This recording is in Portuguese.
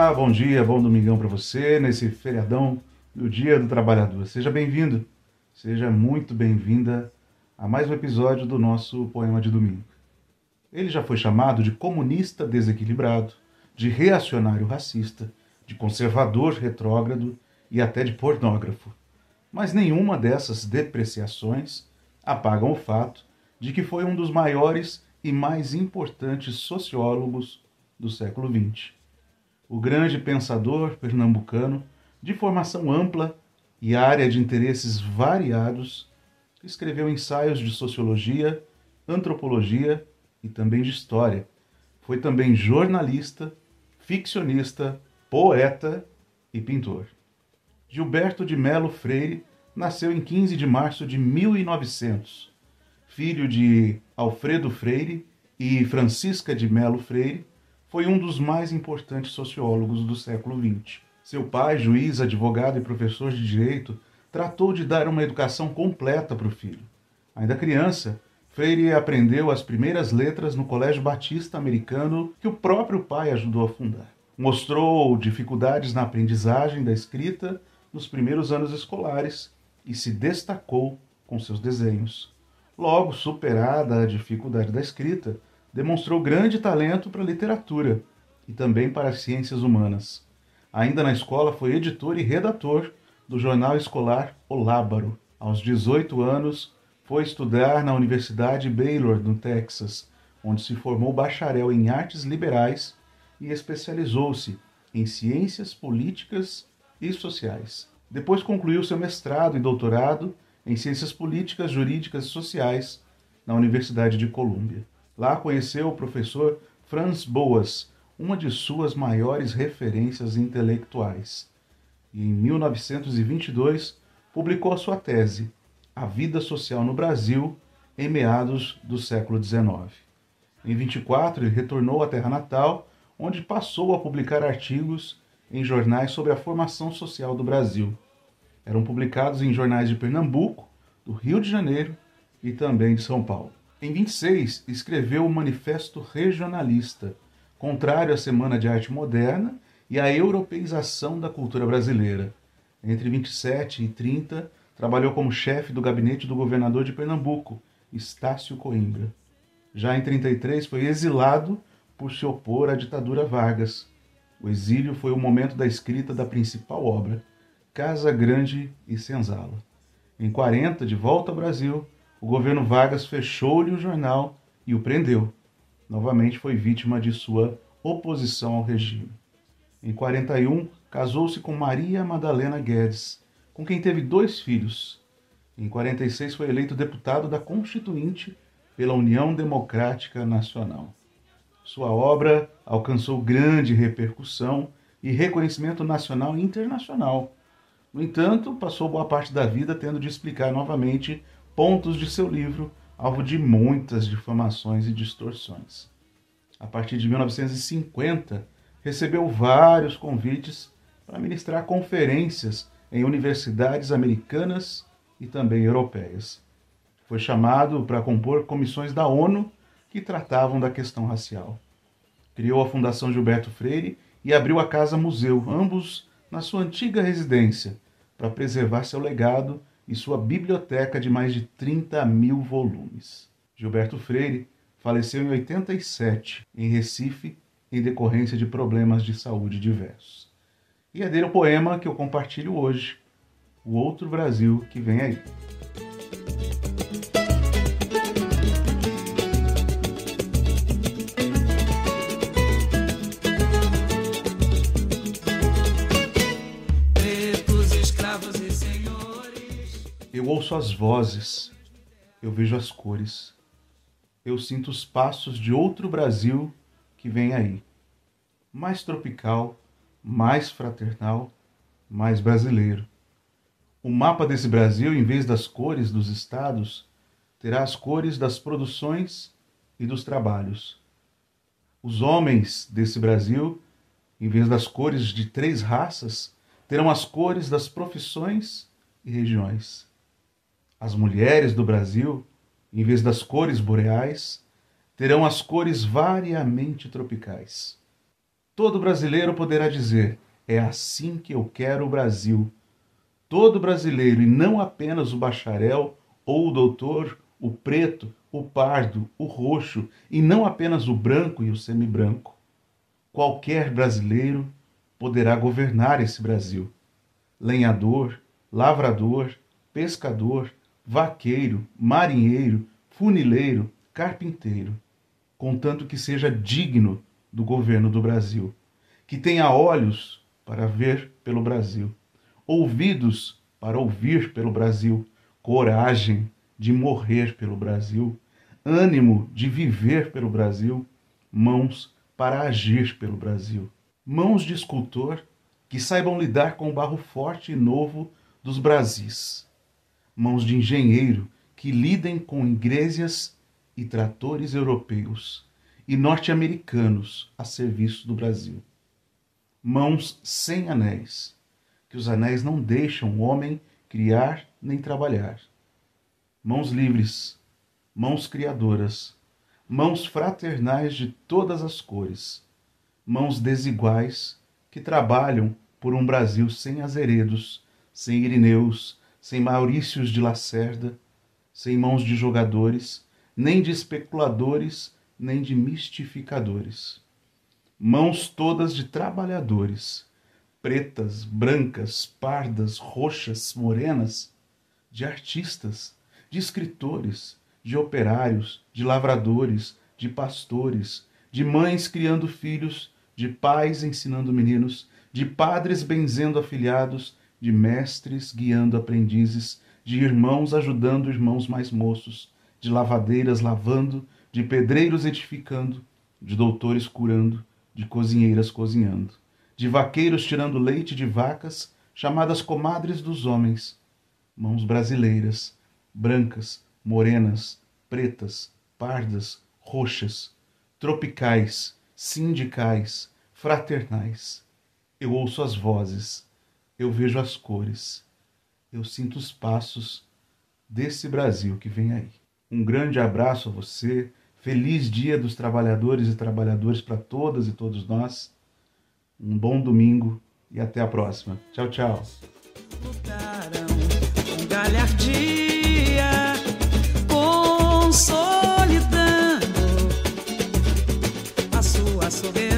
Olá, bom dia, bom domingão para você nesse feriadão do Dia do Trabalhador. Seja bem-vindo, seja muito bem-vinda a mais um episódio do nosso poema de domingo. Ele já foi chamado de comunista desequilibrado, de reacionário racista, de conservador retrógrado e até de pornógrafo. Mas nenhuma dessas depreciações apagam o fato de que foi um dos maiores e mais importantes sociólogos do século XX o grande pensador pernambucano, de formação ampla e área de interesses variados, escreveu ensaios de sociologia, antropologia e também de história. Foi também jornalista, ficcionista, poeta e pintor. Gilberto de Melo Freire nasceu em 15 de março de 1900. Filho de Alfredo Freire e Francisca de Melo Freire, foi um dos mais importantes sociólogos do século XX. Seu pai, juiz, advogado e professor de direito, tratou de dar uma educação completa para o filho. Ainda criança, Freire aprendeu as primeiras letras no Colégio Batista Americano que o próprio pai ajudou a fundar. Mostrou dificuldades na aprendizagem da escrita nos primeiros anos escolares e se destacou com seus desenhos. Logo, superada a dificuldade da escrita, demonstrou grande talento para a literatura e também para as ciências humanas. Ainda na escola, foi editor e redator do jornal escolar O Lábaro. Aos 18 anos, foi estudar na Universidade Baylor, no Texas, onde se formou bacharel em artes liberais e especializou-se em ciências políticas e sociais. Depois concluiu seu mestrado e doutorado em ciências políticas, jurídicas e sociais na Universidade de Colômbia. Lá conheceu o professor Franz Boas, uma de suas maiores referências intelectuais. E em 1922 publicou sua tese, A Vida Social no Brasil, em meados do século XIX. Em 24 ele retornou à terra natal, onde passou a publicar artigos em jornais sobre a formação social do Brasil. Eram publicados em jornais de Pernambuco, do Rio de Janeiro e também de São Paulo. Em 26, escreveu o Manifesto Regionalista, contrário à Semana de Arte Moderna e à europeização da cultura brasileira. Entre 27 e 30, trabalhou como chefe do gabinete do governador de Pernambuco, Estácio Coimbra. Já em 33, foi exilado por se opor à ditadura Vargas. O exílio foi o momento da escrita da principal obra, Casa Grande e Senzala. Em 40, de volta ao Brasil, o governo Vargas fechou-lhe o jornal e o prendeu. Novamente foi vítima de sua oposição ao regime. Em 41, casou-se com Maria Madalena Guedes, com quem teve dois filhos. Em 46 foi eleito deputado da Constituinte pela União Democrática Nacional. Sua obra alcançou grande repercussão e reconhecimento nacional e internacional. No entanto, passou boa parte da vida tendo de explicar novamente pontos de seu livro, alvo de muitas difamações e distorções. A partir de 1950, recebeu vários convites para ministrar conferências em universidades americanas e também europeias. Foi chamado para compor comissões da ONU que tratavam da questão racial. Criou a Fundação Gilberto Freire e abriu a Casa Museu, ambos na sua antiga residência, para preservar seu legado e sua biblioteca de mais de 30 mil volumes. Gilberto Freire faleceu em 87, em Recife, em decorrência de problemas de saúde diversos. E é dele o poema que eu compartilho hoje, O Outro Brasil que Vem Aí. Eu ouço as vozes, eu vejo as cores, eu sinto os passos de outro Brasil que vem aí. Mais tropical, mais fraternal, mais brasileiro. O mapa desse Brasil, em vez das cores dos estados, terá as cores das produções e dos trabalhos. Os homens desse Brasil, em vez das cores de três raças, terão as cores das profissões e regiões. As mulheres do Brasil, em vez das cores boreais, terão as cores variamente tropicais. Todo brasileiro poderá dizer: é assim que eu quero o Brasil. Todo brasileiro, e não apenas o bacharel ou o doutor, o preto, o pardo, o roxo, e não apenas o branco e o semibranco. Qualquer brasileiro poderá governar esse Brasil. Lenhador, lavrador, pescador, vaqueiro, marinheiro, funileiro, carpinteiro, contanto que seja digno do governo do Brasil, que tenha olhos para ver pelo Brasil, ouvidos para ouvir pelo Brasil, coragem de morrer pelo Brasil, ânimo de viver pelo Brasil, mãos para agir pelo Brasil. Mãos de escultor que saibam lidar com o barro forte e novo dos Brasis. Mãos de engenheiro que lidem com igrejas e tratores europeus e norte-americanos a serviço do Brasil. Mãos sem anéis, que os anéis não deixam o homem criar nem trabalhar. Mãos livres, mãos criadoras, mãos fraternais de todas as cores, mãos desiguais que trabalham por um Brasil sem azeredos, sem Irineus, sem Maurícios de Lacerda, sem mãos de jogadores, nem de especuladores, nem de mistificadores. Mãos todas de trabalhadores, pretas, brancas, pardas, roxas, morenas, de artistas, de escritores, de operários, de lavradores, de pastores, de mães criando filhos, de pais ensinando meninos, de padres benzendo afilhados, de mestres guiando aprendizes, de irmãos ajudando irmãos mais moços, de lavadeiras lavando, de pedreiros edificando, de doutores curando, de cozinheiras cozinhando, de vaqueiros tirando leite de vacas, chamadas comadres dos homens, mãos brasileiras, brancas, morenas, pretas, pardas, roxas, tropicais, sindicais, fraternais. Eu ouço as vozes, eu vejo as cores, eu sinto os passos desse Brasil que vem aí. Um grande abraço a você, feliz Dia dos Trabalhadores e Trabalhadoras para todas e todos nós. Um bom domingo e até a próxima. Tchau, tchau. consolidando a sua soberania.